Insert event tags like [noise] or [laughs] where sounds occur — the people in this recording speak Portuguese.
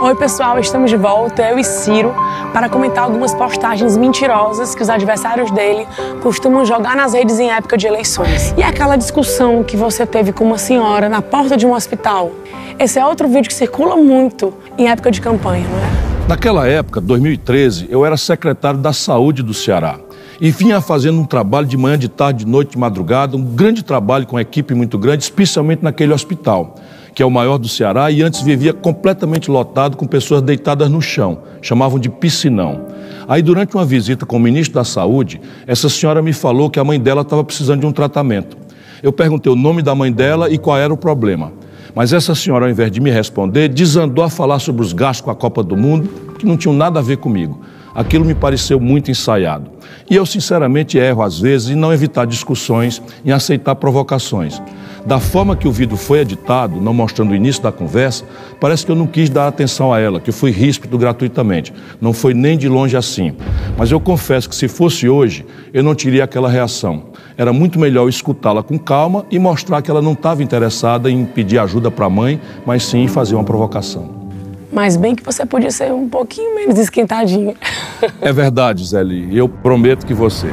Oi, pessoal, estamos de volta, eu e Ciro, para comentar algumas postagens mentirosas que os adversários dele costumam jogar nas redes em época de eleições. E aquela discussão que você teve com uma senhora na porta de um hospital. Esse é outro vídeo que circula muito em época de campanha, não é? Naquela época, 2013, eu era secretário da Saúde do Ceará e vinha fazendo um trabalho de manhã, de tarde, de noite, de madrugada, um grande trabalho com uma equipe muito grande, especialmente naquele hospital, que é o maior do Ceará e antes vivia completamente lotado com pessoas deitadas no chão, chamavam de piscinão. Aí, durante uma visita com o ministro da Saúde, essa senhora me falou que a mãe dela estava precisando de um tratamento. Eu perguntei o nome da mãe dela e qual era o problema. Mas essa senhora, ao invés de me responder, desandou a falar sobre os gastos com a Copa do Mundo, que não tinham nada a ver comigo. Aquilo me pareceu muito ensaiado. E eu, sinceramente, erro às vezes em não evitar discussões, em aceitar provocações. Da forma que o vídeo foi editado, não mostrando o início da conversa, parece que eu não quis dar atenção a ela, que eu fui ríspido gratuitamente. Não foi nem de longe assim. Mas eu confesso que se fosse hoje, eu não teria aquela reação. Era muito melhor escutá-la com calma e mostrar que ela não estava interessada em pedir ajuda para a mãe, mas sim em fazer uma provocação. Mas bem que você podia ser um pouquinho menos esquentadinho. [laughs] É verdade, Zé Lee. Eu prometo que você.